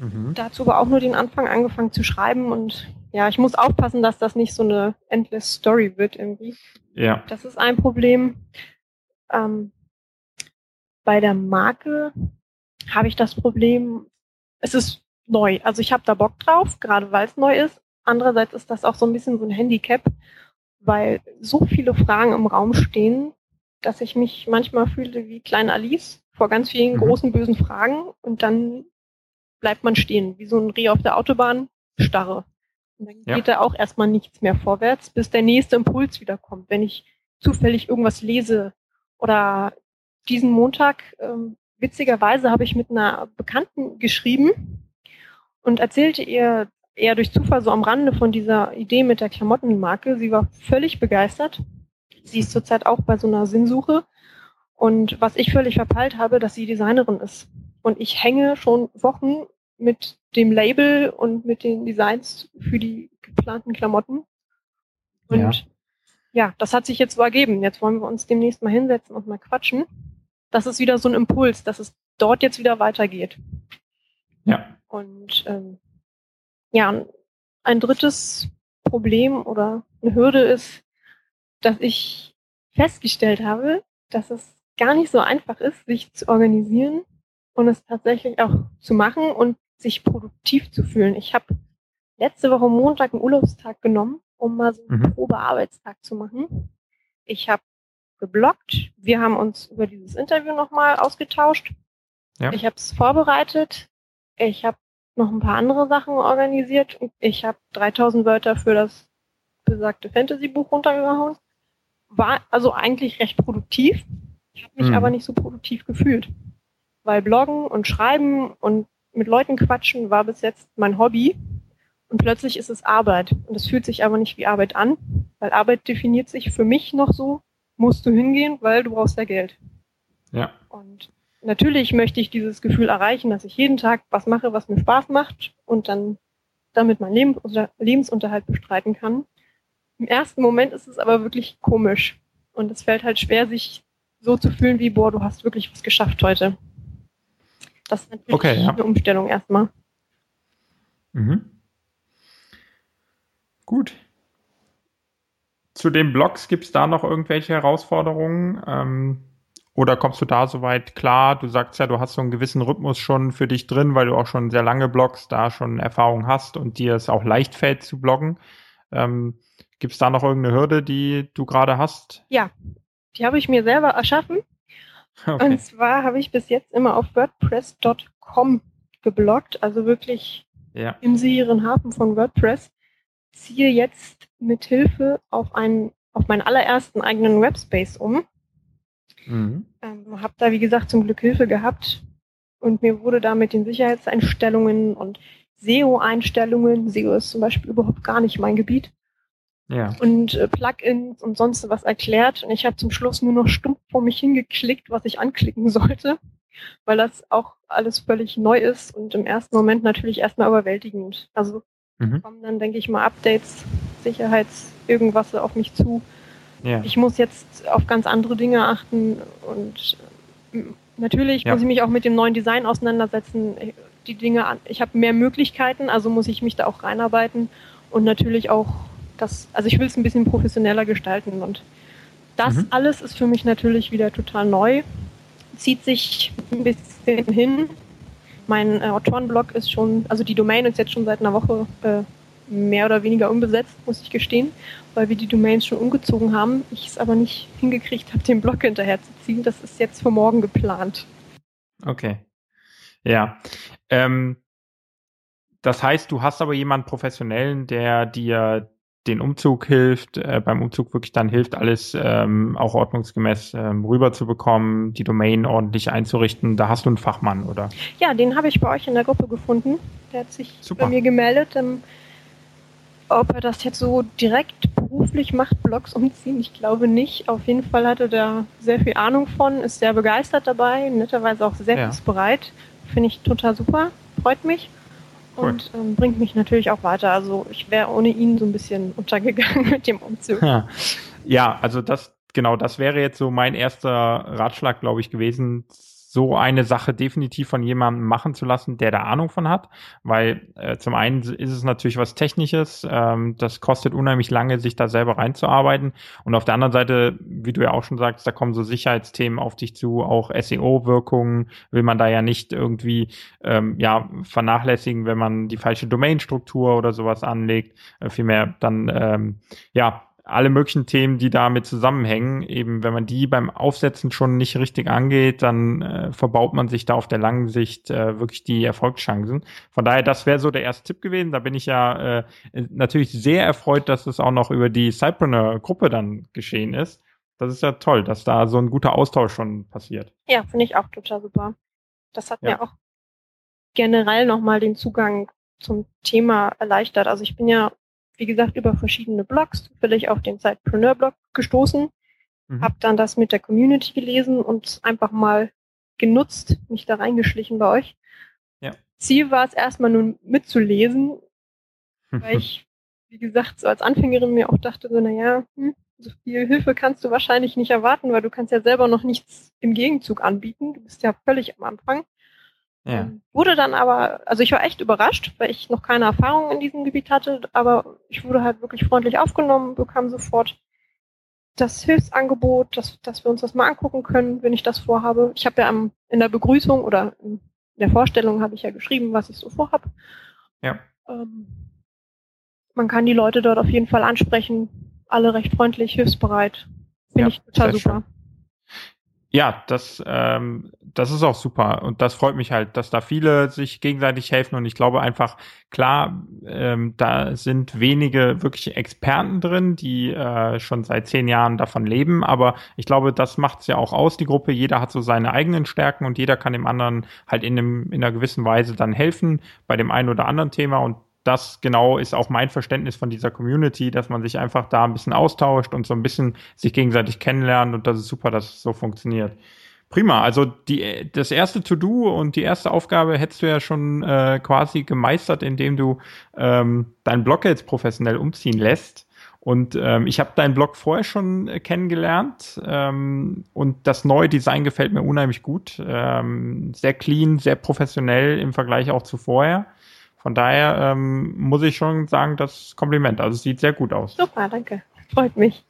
Mhm. Dazu aber auch nur den Anfang angefangen zu schreiben und ja, ich muss aufpassen, dass das nicht so eine endless Story wird irgendwie. Ja. Das ist ein Problem. Ähm, bei der Marke habe ich das Problem, es ist neu. Also ich habe da Bock drauf, gerade weil es neu ist, Andererseits ist das auch so ein bisschen so ein Handicap, weil so viele Fragen im Raum stehen, dass ich mich manchmal fühle wie kleine Alice vor ganz vielen mhm. großen bösen Fragen und dann bleibt man stehen, wie so ein Reh auf der Autobahn, starre. Und dann ja. geht da auch erstmal nichts mehr vorwärts, bis der nächste Impuls wiederkommt. Wenn ich zufällig irgendwas lese oder diesen Montag, ähm, witzigerweise habe ich mit einer Bekannten geschrieben und erzählte ihr, eher durch Zufall so am Rande von dieser Idee mit der Klamottenmarke. Sie war völlig begeistert. Sie ist zurzeit auch bei so einer Sinnsuche. Und was ich völlig verpeilt habe, dass sie Designerin ist. Und ich hänge schon Wochen mit dem Label und mit den Designs für die geplanten Klamotten. Und ja. ja, das hat sich jetzt so ergeben. Jetzt wollen wir uns demnächst mal hinsetzen und mal quatschen. Das ist wieder so ein Impuls, dass es dort jetzt wieder weitergeht. Ja. Und ähm, ja, ein drittes Problem oder eine Hürde ist, dass ich festgestellt habe, dass es gar nicht so einfach ist, sich zu organisieren und es tatsächlich auch zu machen und sich produktiv zu fühlen. Ich habe letzte Woche Montag einen Urlaubstag genommen, um mal so einen mhm. Probearbeitstag zu machen. Ich habe geblockt. Wir haben uns über dieses Interview nochmal ausgetauscht. Ja. Ich habe es vorbereitet. Ich habe noch ein paar andere Sachen organisiert. Ich habe 3000 Wörter für das besagte Fantasy-Buch runtergehauen. War also eigentlich recht produktiv. Ich habe mich mhm. aber nicht so produktiv gefühlt. Weil Bloggen und Schreiben und mit Leuten quatschen war bis jetzt mein Hobby. Und plötzlich ist es Arbeit. Und es fühlt sich aber nicht wie Arbeit an, weil Arbeit definiert sich für mich noch so, musst du hingehen, weil du brauchst ja Geld. Ja. Und natürlich möchte ich dieses Gefühl erreichen, dass ich jeden Tag was mache, was mir Spaß macht und dann damit mein Leben, Lebensunterhalt bestreiten kann. Im ersten Moment ist es aber wirklich komisch und es fällt halt schwer, sich so zu fühlen wie, boah, du hast wirklich was geschafft heute. Das ist natürlich okay, ja. eine Umstellung erstmal. Mhm. Gut. zu den Blogs gibt es da noch irgendwelche Herausforderungen? Ähm, oder kommst du da soweit klar? Du sagst ja, du hast so einen gewissen Rhythmus schon für dich drin, weil du auch schon sehr lange bloggst, da schon Erfahrung hast und dir es auch leicht fällt zu bloggen. Ähm, Gibt es da noch irgendeine Hürde, die du gerade hast? Ja, die habe ich mir selber erschaffen. Okay. Und zwar habe ich bis jetzt immer auf WordPress.com gebloggt, also wirklich ja. im sicheren Hafen von WordPress. Ziehe jetzt mit Hilfe auf einen, auf meinen allerersten eigenen Webspace um. Mhm. Ähm, habe da, wie gesagt, zum Glück Hilfe gehabt und mir wurde da mit den Sicherheitseinstellungen und SEO-Einstellungen, SEO ist zum Beispiel überhaupt gar nicht mein Gebiet, ja. und äh, Plugins und sonst was erklärt. Und ich habe zum Schluss nur noch stumpf vor mich hingeklickt, was ich anklicken sollte, weil das auch alles völlig neu ist und im ersten Moment natürlich erstmal überwältigend. Also mhm. kommen dann, denke ich mal, Updates, Sicherheits, irgendwas auf mich zu. Ja. Ich muss jetzt auf ganz andere Dinge achten und äh, natürlich ja. muss ich mich auch mit dem neuen Design auseinandersetzen. Die Dinge, ich habe mehr Möglichkeiten, also muss ich mich da auch reinarbeiten und natürlich auch das, also ich will es ein bisschen professioneller gestalten und das mhm. alles ist für mich natürlich wieder total neu, zieht sich ein bisschen hin. Mein äh, Autorenblog ist schon, also die Domain ist jetzt schon seit einer Woche äh, mehr oder weniger unbesetzt, muss ich gestehen, weil wir die Domains schon umgezogen haben. Ich es aber nicht hingekriegt habe, den Blog hinterherzuziehen. Das ist jetzt für morgen geplant. Okay. Ja. Ähm, das heißt, du hast aber jemanden professionellen, der dir den Umzug hilft, äh, beim Umzug wirklich dann hilft, alles ähm, auch ordnungsgemäß ähm, rüberzubekommen, die Domain ordentlich einzurichten. Da hast du einen Fachmann, oder? Ja, den habe ich bei euch in der Gruppe gefunden. Der hat sich Super. bei mir gemeldet. Ähm, ob er das jetzt so direkt beruflich macht, Blogs umziehen, ich glaube nicht. Auf jeden Fall hatte er sehr viel Ahnung von, ist sehr begeistert dabei, netterweise auch sehr ja. bereit. Finde ich total super, freut mich und ähm, bringt mich natürlich auch weiter. Also ich wäre ohne ihn so ein bisschen untergegangen mit dem Umzug. Ja, ja also das genau, das wäre jetzt so mein erster Ratschlag, glaube ich, gewesen, so eine Sache definitiv von jemandem machen zu lassen, der da Ahnung von hat, weil äh, zum einen ist es natürlich was Technisches, ähm, das kostet unheimlich lange, sich da selber reinzuarbeiten. Und auf der anderen Seite, wie du ja auch schon sagst, da kommen so Sicherheitsthemen auf dich zu, auch SEO-Wirkungen will man da ja nicht irgendwie ähm, ja vernachlässigen, wenn man die falsche Domainstruktur oder sowas anlegt, äh, vielmehr dann ähm, ja alle möglichen Themen, die damit zusammenhängen. Eben, wenn man die beim Aufsetzen schon nicht richtig angeht, dann äh, verbaut man sich da auf der langen Sicht äh, wirklich die Erfolgschancen. Von daher, das wäre so der erste Tipp gewesen. Da bin ich ja äh, natürlich sehr erfreut, dass es auch noch über die Cypreneur-Gruppe dann geschehen ist. Das ist ja toll, dass da so ein guter Austausch schon passiert. Ja, finde ich auch total super. Das hat ja. mir auch generell nochmal den Zugang zum Thema erleichtert. Also ich bin ja wie gesagt, über verschiedene Blogs zufällig auf den Sidepreneur-Blog gestoßen, mhm. habe dann das mit der Community gelesen und einfach mal genutzt, mich da reingeschlichen bei euch. Ja. Ziel war es erstmal nur mitzulesen, weil ich, wie gesagt, so als Anfängerin mir auch dachte, so, naja, hm, so viel Hilfe kannst du wahrscheinlich nicht erwarten, weil du kannst ja selber noch nichts im Gegenzug anbieten. Du bist ja völlig am Anfang. Ja. Ähm, wurde dann aber, also ich war echt überrascht, weil ich noch keine Erfahrung in diesem Gebiet hatte, aber ich wurde halt wirklich freundlich aufgenommen, bekam sofort das Hilfsangebot, dass, dass wir uns das mal angucken können, wenn ich das vorhabe. Ich habe ja am, in der Begrüßung oder in der Vorstellung habe ich ja geschrieben, was ich so vorhab. Ja. Ähm, man kann die Leute dort auf jeden Fall ansprechen, alle recht freundlich, hilfsbereit. Finde ja, ich total super. Schön. Ja, das, ähm, das ist auch super. Und das freut mich halt, dass da viele sich gegenseitig helfen. Und ich glaube einfach, klar, ähm, da sind wenige wirklich Experten drin, die äh, schon seit zehn Jahren davon leben, aber ich glaube, das macht es ja auch aus, die Gruppe. Jeder hat so seine eigenen Stärken und jeder kann dem anderen halt in, einem, in einer gewissen Weise dann helfen bei dem einen oder anderen Thema. Und das genau ist auch mein Verständnis von dieser Community, dass man sich einfach da ein bisschen austauscht und so ein bisschen sich gegenseitig kennenlernt. Und das ist super, dass es so funktioniert. Prima, also die, das erste To-Do und die erste Aufgabe hättest du ja schon äh, quasi gemeistert, indem du ähm, deinen Blog jetzt professionell umziehen lässt. Und ähm, ich habe deinen Blog vorher schon äh, kennengelernt ähm, und das neue Design gefällt mir unheimlich gut. Ähm, sehr clean, sehr professionell im Vergleich auch zu vorher. Von daher ähm, muss ich schon sagen, das Kompliment. Also es sieht sehr gut aus. Super, danke. Freut mich.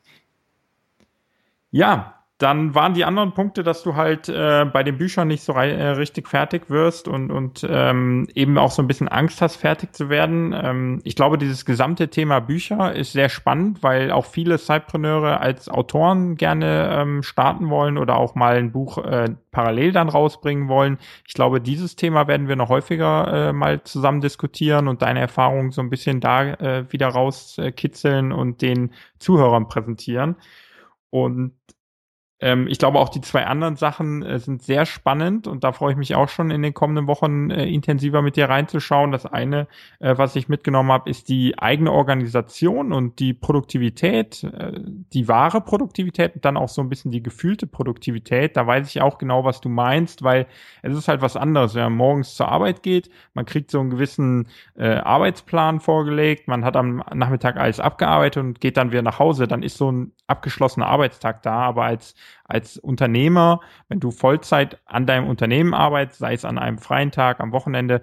Ja, dann waren die anderen Punkte, dass du halt äh, bei den Büchern nicht so äh, richtig fertig wirst und, und ähm, eben auch so ein bisschen Angst hast, fertig zu werden. Ähm, ich glaube, dieses gesamte Thema Bücher ist sehr spannend, weil auch viele Zeitpreneure als Autoren gerne ähm, starten wollen oder auch mal ein Buch äh, parallel dann rausbringen wollen. Ich glaube, dieses Thema werden wir noch häufiger äh, mal zusammen diskutieren und deine Erfahrungen so ein bisschen da äh, wieder rauskitzeln und den Zuhörern präsentieren. Und ähm, ich glaube auch die zwei anderen Sachen äh, sind sehr spannend und da freue ich mich auch schon in den kommenden Wochen äh, intensiver mit dir reinzuschauen. Das eine, äh, was ich mitgenommen habe, ist die eigene Organisation und die Produktivität, äh, die wahre Produktivität und dann auch so ein bisschen die gefühlte Produktivität. Da weiß ich auch genau, was du meinst, weil es ist halt was anderes, wenn man morgens zur Arbeit geht, man kriegt so einen gewissen äh, Arbeitsplan vorgelegt, man hat am Nachmittag alles abgearbeitet und geht dann wieder nach Hause, dann ist so ein abgeschlossener Arbeitstag da, aber als als Unternehmer, wenn du Vollzeit an deinem Unternehmen arbeitest, sei es an einem freien Tag, am Wochenende,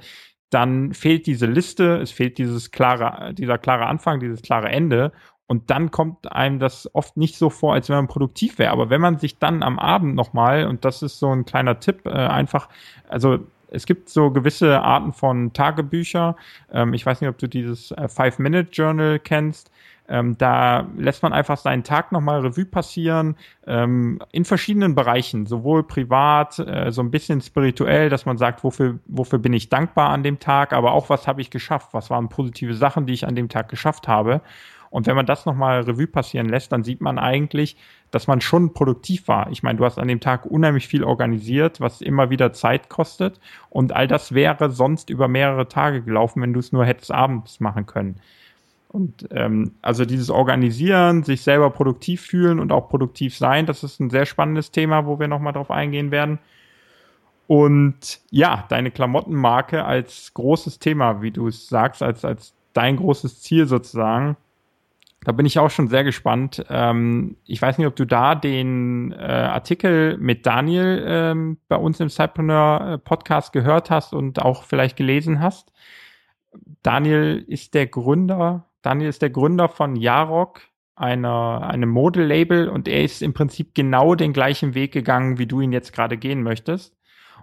dann fehlt diese Liste, es fehlt dieses klare, dieser klare Anfang, dieses klare Ende. Und dann kommt einem das oft nicht so vor, als wenn man produktiv wäre. Aber wenn man sich dann am Abend nochmal, und das ist so ein kleiner Tipp, äh, einfach, also es gibt so gewisse Arten von Tagebücher. Ähm, ich weiß nicht, ob du dieses äh, Five-Minute-Journal kennst. Ähm, da lässt man einfach seinen Tag nochmal Revue passieren, ähm, in verschiedenen Bereichen, sowohl privat, äh, so ein bisschen spirituell, dass man sagt, wofür, wofür bin ich dankbar an dem Tag, aber auch, was habe ich geschafft, was waren positive Sachen, die ich an dem Tag geschafft habe. Und wenn man das nochmal Revue passieren lässt, dann sieht man eigentlich, dass man schon produktiv war. Ich meine, du hast an dem Tag unheimlich viel organisiert, was immer wieder Zeit kostet. Und all das wäre sonst über mehrere Tage gelaufen, wenn du es nur hättest abends machen können. Und ähm, also dieses Organisieren, sich selber produktiv fühlen und auch produktiv sein, das ist ein sehr spannendes Thema, wo wir nochmal drauf eingehen werden. Und ja, deine Klamottenmarke als großes Thema, wie du es sagst, als, als dein großes Ziel sozusagen. Da bin ich auch schon sehr gespannt. Ähm, ich weiß nicht, ob du da den äh, Artikel mit Daniel ähm, bei uns im Cypreneur Podcast gehört hast und auch vielleicht gelesen hast. Daniel ist der Gründer Daniel ist der Gründer von Jarok, einer, einem Modelabel und er ist im Prinzip genau den gleichen Weg gegangen, wie du ihn jetzt gerade gehen möchtest.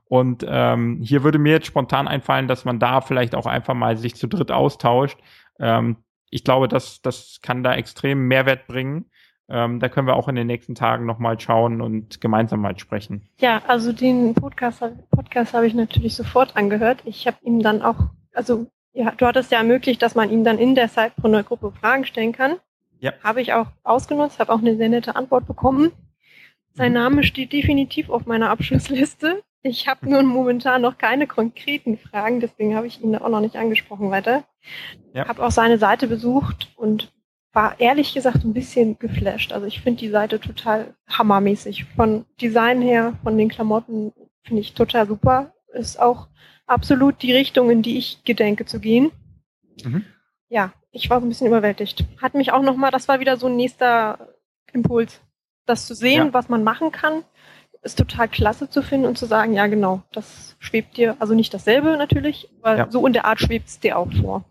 Und ähm, hier würde mir jetzt spontan einfallen, dass man da vielleicht auch einfach mal sich zu dritt austauscht. Ähm, ich glaube, das, das kann da extrem Mehrwert bringen. Ähm, da können wir auch in den nächsten Tagen nochmal schauen und gemeinsam mal sprechen. Ja, also den Podcast, Podcast habe ich natürlich sofort angehört. Ich habe ihm dann auch, also ja, du hattest ja ermöglicht, dass man ihm dann in der Sidepreneur-Gruppe Fragen stellen kann. Ja. Habe ich auch ausgenutzt, habe auch eine sehr nette Antwort bekommen. Sein mhm. Name steht definitiv auf meiner Abschlussliste. Ich habe nur momentan noch keine konkreten Fragen, deswegen habe ich ihn auch noch nicht angesprochen weiter. Ja. Habe auch seine Seite besucht und war ehrlich gesagt ein bisschen geflasht. Also ich finde die Seite total hammermäßig. Von Design her, von den Klamotten finde ich total super. Ist auch absolut die Richtung, in die ich gedenke zu gehen. Mhm. Ja, ich war so ein bisschen überwältigt. Hat mich auch nochmal, das war wieder so ein nächster Impuls. Das zu sehen, ja. was man machen kann, ist total klasse zu finden und zu sagen, ja genau, das schwebt dir, also nicht dasselbe natürlich, aber ja. so in der Art schwebt es dir auch vor.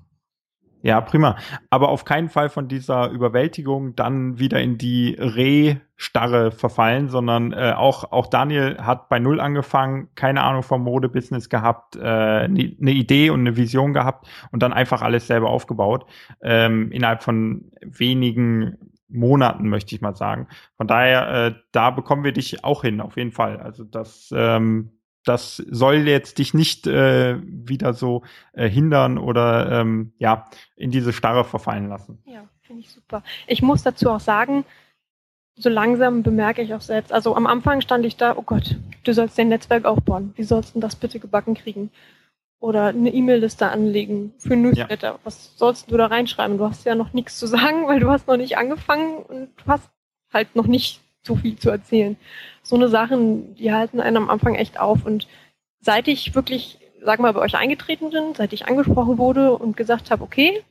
Ja, prima. Aber auf keinen Fall von dieser Überwältigung dann wieder in die Reh-Starre verfallen, sondern äh, auch, auch Daniel hat bei Null angefangen, keine Ahnung vom Modebusiness gehabt, äh, eine ne Idee und eine Vision gehabt und dann einfach alles selber aufgebaut. Ähm, innerhalb von wenigen Monaten, möchte ich mal sagen. Von daher, äh, da bekommen wir dich auch hin, auf jeden Fall. Also das ähm, das soll jetzt dich nicht äh, wieder so äh, hindern oder ähm, ja in diese Starre verfallen lassen. Ja, finde ich super. Ich muss dazu auch sagen, so langsam bemerke ich auch selbst. Also am Anfang stand ich da, oh Gott, du sollst dein Netzwerk aufbauen. Wie sollst du das bitte gebacken kriegen? Oder eine E-Mail-Liste anlegen für Newsletter. Ja. Was sollst du da reinschreiben? Du hast ja noch nichts zu sagen, weil du hast noch nicht angefangen und du hast halt noch nicht so viel zu erzählen. So eine Sachen, die halten einen am Anfang echt auf. Und seit ich wirklich, sag mal, bei euch eingetreten bin, seit ich angesprochen wurde und gesagt habe, okay,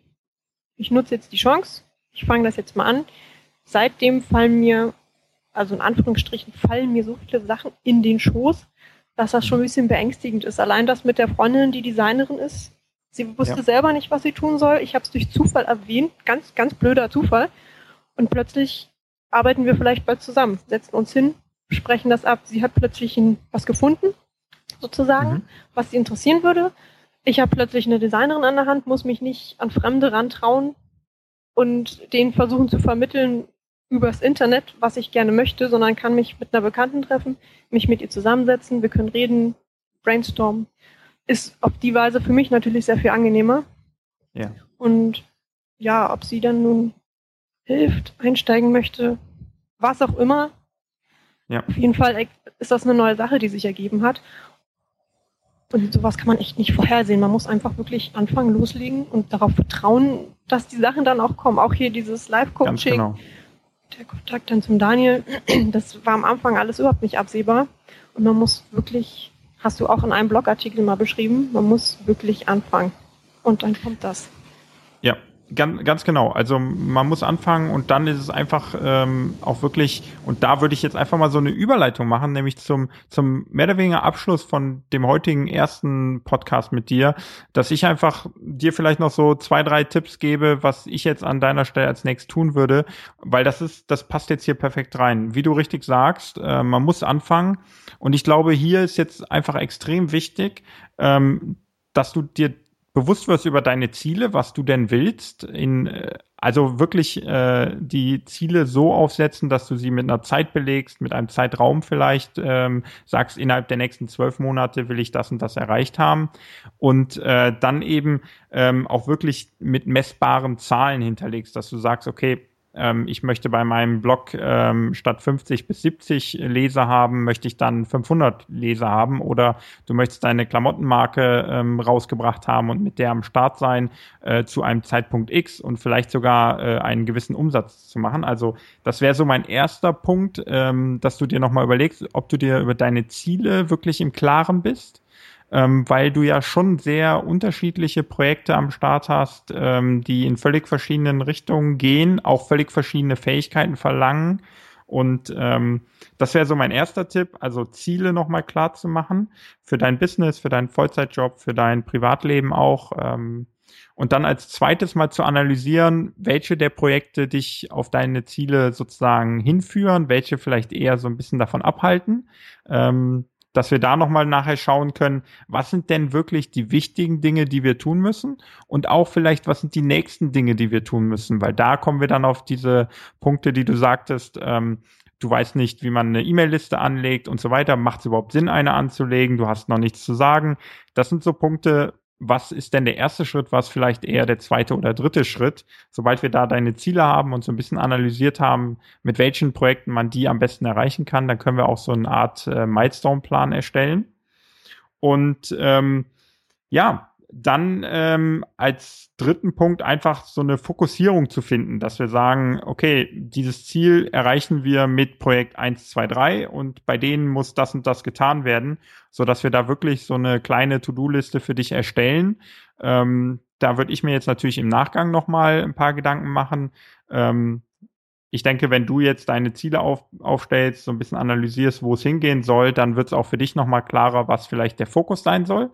ich nutze jetzt die Chance, ich fange das jetzt mal an, seitdem fallen mir, also in Anführungsstrichen, fallen mir so viele Sachen in den Schoß, dass das schon ein bisschen beängstigend ist. Allein das mit der Freundin, die Designerin ist, sie wusste ja. selber nicht, was sie tun soll. Ich habe es durch Zufall erwähnt, ganz, ganz blöder Zufall. Und plötzlich arbeiten wir vielleicht bald zusammen, setzen uns hin, sprechen das ab. Sie hat plötzlich was gefunden, sozusagen, mhm. was sie interessieren würde. Ich habe plötzlich eine Designerin an der Hand, muss mich nicht an Fremde rantrauen und denen versuchen zu vermitteln übers Internet, was ich gerne möchte, sondern kann mich mit einer Bekannten treffen, mich mit ihr zusammensetzen, wir können reden, brainstormen. Ist auf die Weise für mich natürlich sehr viel angenehmer. Ja. Und ja, ob sie dann nun hilft, einsteigen möchte, was auch immer. Ja. Auf jeden Fall ist das eine neue Sache, die sich ergeben hat. Und sowas kann man echt nicht vorhersehen. Man muss einfach wirklich anfangen, loslegen und darauf vertrauen, dass die Sachen dann auch kommen. Auch hier dieses Live-Coaching. Genau. Der Kontakt dann zum Daniel, das war am Anfang alles überhaupt nicht absehbar. Und man muss wirklich, hast du auch in einem Blogartikel mal beschrieben, man muss wirklich anfangen. Und dann kommt das. Ja, Ganz, ganz genau. Also man muss anfangen und dann ist es einfach ähm, auch wirklich, und da würde ich jetzt einfach mal so eine Überleitung machen, nämlich zum, zum mehr oder weniger Abschluss von dem heutigen ersten Podcast mit dir, dass ich einfach dir vielleicht noch so zwei, drei Tipps gebe, was ich jetzt an deiner Stelle als nächstes tun würde, weil das ist, das passt jetzt hier perfekt rein. Wie du richtig sagst, äh, man muss anfangen und ich glaube, hier ist jetzt einfach extrem wichtig, ähm, dass du dir bewusst wirst über deine Ziele, was du denn willst, in, äh, also wirklich äh, die Ziele so aufsetzen, dass du sie mit einer Zeit belegst, mit einem Zeitraum vielleicht, ähm, sagst, innerhalb der nächsten zwölf Monate will ich das und das erreicht haben. Und äh, dann eben ähm, auch wirklich mit messbaren Zahlen hinterlegst, dass du sagst, okay, ähm, ich möchte bei meinem Blog ähm, statt 50 bis 70 Leser haben, möchte ich dann 500 Leser haben oder du möchtest deine Klamottenmarke ähm, rausgebracht haben und mit der am Start sein äh, zu einem Zeitpunkt X und vielleicht sogar äh, einen gewissen Umsatz zu machen. Also das wäre so mein erster Punkt, ähm, dass du dir nochmal überlegst, ob du dir über deine Ziele wirklich im Klaren bist ähm, weil du ja schon sehr unterschiedliche Projekte am Start hast, ähm, die in völlig verschiedenen Richtungen gehen, auch völlig verschiedene Fähigkeiten verlangen. Und ähm, das wäre so mein erster Tipp, also Ziele nochmal klar zu machen für dein Business, für deinen Vollzeitjob, für dein Privatleben auch. Ähm, und dann als zweites mal zu analysieren, welche der Projekte dich auf deine Ziele sozusagen hinführen, welche vielleicht eher so ein bisschen davon abhalten. Ähm, dass wir da nochmal nachher schauen können, was sind denn wirklich die wichtigen Dinge, die wir tun müssen und auch vielleicht, was sind die nächsten Dinge, die wir tun müssen, weil da kommen wir dann auf diese Punkte, die du sagtest, ähm, du weißt nicht, wie man eine E-Mail-Liste anlegt und so weiter. Macht es überhaupt Sinn, eine anzulegen? Du hast noch nichts zu sagen. Das sind so Punkte, was ist denn der erste Schritt, was vielleicht eher der zweite oder dritte Schritt, sobald wir da deine Ziele haben und so ein bisschen analysiert haben, mit welchen Projekten man die am besten erreichen kann, dann können wir auch so eine Art äh, Milestone-Plan erstellen. Und ähm, ja, dann ähm, als dritten Punkt einfach so eine Fokussierung zu finden, dass wir sagen, okay, dieses Ziel erreichen wir mit Projekt 1, 2, 3 und bei denen muss das und das getan werden, so dass wir da wirklich so eine kleine To-Do-Liste für dich erstellen. Ähm, da würde ich mir jetzt natürlich im Nachgang nochmal ein paar Gedanken machen. Ähm, ich denke, wenn du jetzt deine Ziele auf, aufstellst, so ein bisschen analysierst, wo es hingehen soll, dann wird es auch für dich nochmal klarer, was vielleicht der Fokus sein soll.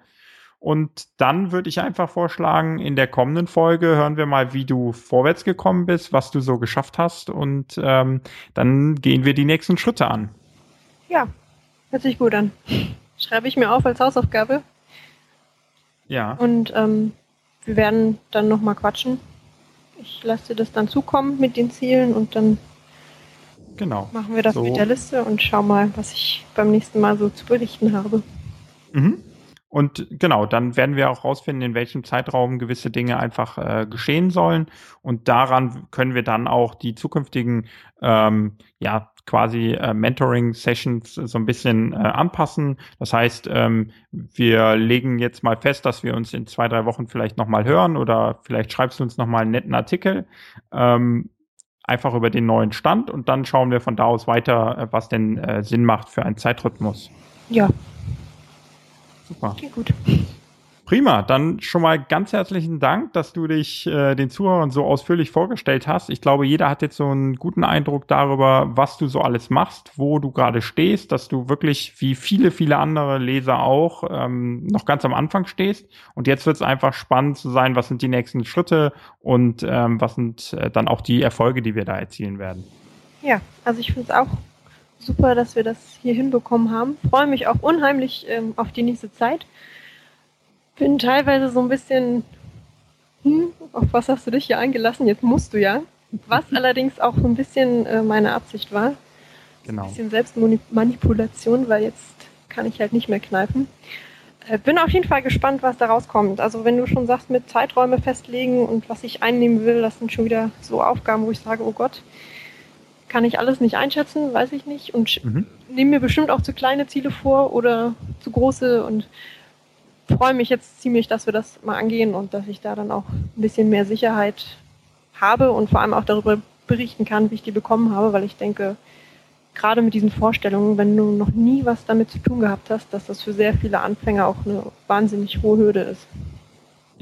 Und dann würde ich einfach vorschlagen, in der kommenden Folge hören wir mal, wie du vorwärts gekommen bist, was du so geschafft hast und ähm, dann gehen wir die nächsten Schritte an. Ja, hört sich gut an. Schreibe ich mir auf als Hausaufgabe. Ja. Und ähm, wir werden dann nochmal quatschen. Ich lasse dir das dann zukommen mit den Zielen und dann genau. machen wir das so. mit der Liste und schau mal, was ich beim nächsten Mal so zu berichten habe. Mhm. Und genau, dann werden wir auch rausfinden, in welchem Zeitraum gewisse Dinge einfach äh, geschehen sollen. Und daran können wir dann auch die zukünftigen, ähm, ja, quasi äh, Mentoring-Sessions so ein bisschen äh, anpassen. Das heißt, ähm, wir legen jetzt mal fest, dass wir uns in zwei, drei Wochen vielleicht nochmal hören oder vielleicht schreibst du uns nochmal einen netten Artikel. Ähm, einfach über den neuen Stand und dann schauen wir von da aus weiter, äh, was denn äh, Sinn macht für einen Zeitrhythmus. Ja, Super. Okay, gut. Prima, dann schon mal ganz herzlichen Dank, dass du dich äh, den Zuhörern so ausführlich vorgestellt hast. Ich glaube, jeder hat jetzt so einen guten Eindruck darüber, was du so alles machst, wo du gerade stehst, dass du wirklich wie viele, viele andere Leser auch ähm, noch ganz am Anfang stehst. Und jetzt wird es einfach spannend zu sein, was sind die nächsten Schritte und ähm, was sind äh, dann auch die Erfolge, die wir da erzielen werden. Ja, also ich finde es auch super, dass wir das hier hinbekommen haben. Freue mich auch unheimlich ähm, auf die nächste Zeit bin teilweise so ein bisschen, hm, auf was hast du dich hier eingelassen? Jetzt musst du ja. Was allerdings auch so ein bisschen äh, meine Absicht war. Genau. Ein bisschen Selbstmanipulation, weil jetzt kann ich halt nicht mehr kneifen. Äh, bin auf jeden Fall gespannt, was da rauskommt. Also wenn du schon sagst, mit Zeiträume festlegen und was ich einnehmen will, das sind schon wieder so Aufgaben, wo ich sage, oh Gott, kann ich alles nicht einschätzen, weiß ich nicht. Und mhm. nehme mir bestimmt auch zu kleine Ziele vor oder zu große und freue mich jetzt ziemlich, dass wir das mal angehen und dass ich da dann auch ein bisschen mehr Sicherheit habe und vor allem auch darüber berichten kann, wie ich die bekommen habe, weil ich denke, gerade mit diesen Vorstellungen, wenn du noch nie was damit zu tun gehabt hast, dass das für sehr viele Anfänger auch eine wahnsinnig hohe Hürde ist.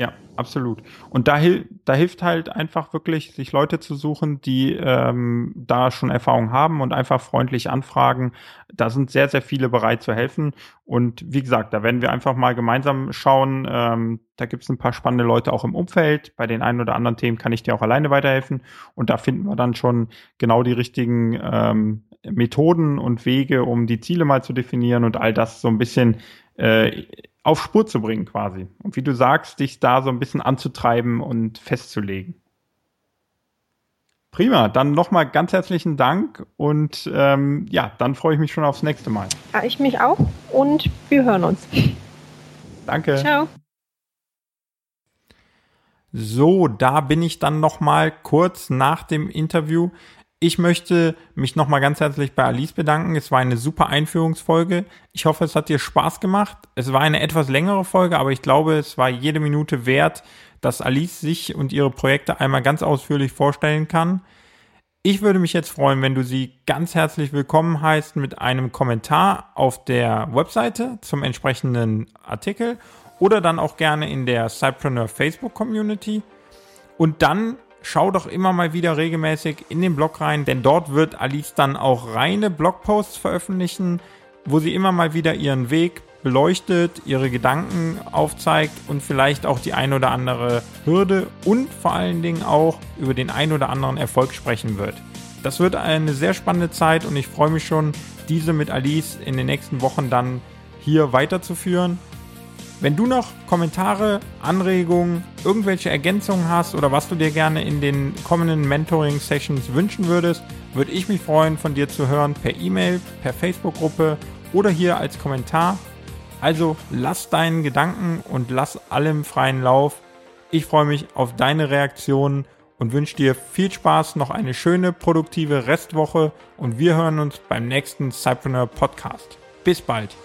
Ja, absolut. Und da, da hilft halt einfach wirklich, sich Leute zu suchen, die ähm, da schon Erfahrung haben und einfach freundlich anfragen. Da sind sehr, sehr viele bereit zu helfen. Und wie gesagt, da werden wir einfach mal gemeinsam schauen. Ähm, da gibt es ein paar spannende Leute auch im Umfeld. Bei den einen oder anderen Themen kann ich dir auch alleine weiterhelfen. Und da finden wir dann schon genau die richtigen ähm, Methoden und Wege, um die Ziele mal zu definieren und all das so ein bisschen äh, auf Spur zu bringen quasi. Und wie du sagst, dich da so ein bisschen anzutreiben und festzulegen. Prima, dann nochmal ganz herzlichen Dank und ähm, ja, dann freue ich mich schon aufs nächste Mal. Ja, ich mich auch und wir hören uns. Danke. Ciao. So, da bin ich dann nochmal kurz nach dem Interview ich möchte mich nochmal ganz herzlich bei Alice bedanken. Es war eine super Einführungsfolge. Ich hoffe, es hat dir Spaß gemacht. Es war eine etwas längere Folge, aber ich glaube, es war jede Minute wert, dass Alice sich und ihre Projekte einmal ganz ausführlich vorstellen kann. Ich würde mich jetzt freuen, wenn du sie ganz herzlich willkommen heißt mit einem Kommentar auf der Webseite zum entsprechenden Artikel oder dann auch gerne in der Cypreneur Facebook Community. Und dann schau doch immer mal wieder regelmäßig in den Blog rein, denn dort wird Alice dann auch reine Blogposts veröffentlichen, wo sie immer mal wieder ihren Weg beleuchtet, ihre Gedanken aufzeigt und vielleicht auch die ein oder andere Hürde und vor allen Dingen auch über den ein oder anderen Erfolg sprechen wird. Das wird eine sehr spannende Zeit und ich freue mich schon, diese mit Alice in den nächsten Wochen dann hier weiterzuführen. Wenn du noch Kommentare, Anregungen, irgendwelche Ergänzungen hast oder was du dir gerne in den kommenden Mentoring-Sessions wünschen würdest, würde ich mich freuen, von dir zu hören per E-Mail, per Facebook-Gruppe oder hier als Kommentar. Also lass deinen Gedanken und lass allem freien Lauf. Ich freue mich auf deine Reaktionen und wünsche dir viel Spaß, noch eine schöne, produktive Restwoche und wir hören uns beim nächsten Cypreneur Podcast. Bis bald.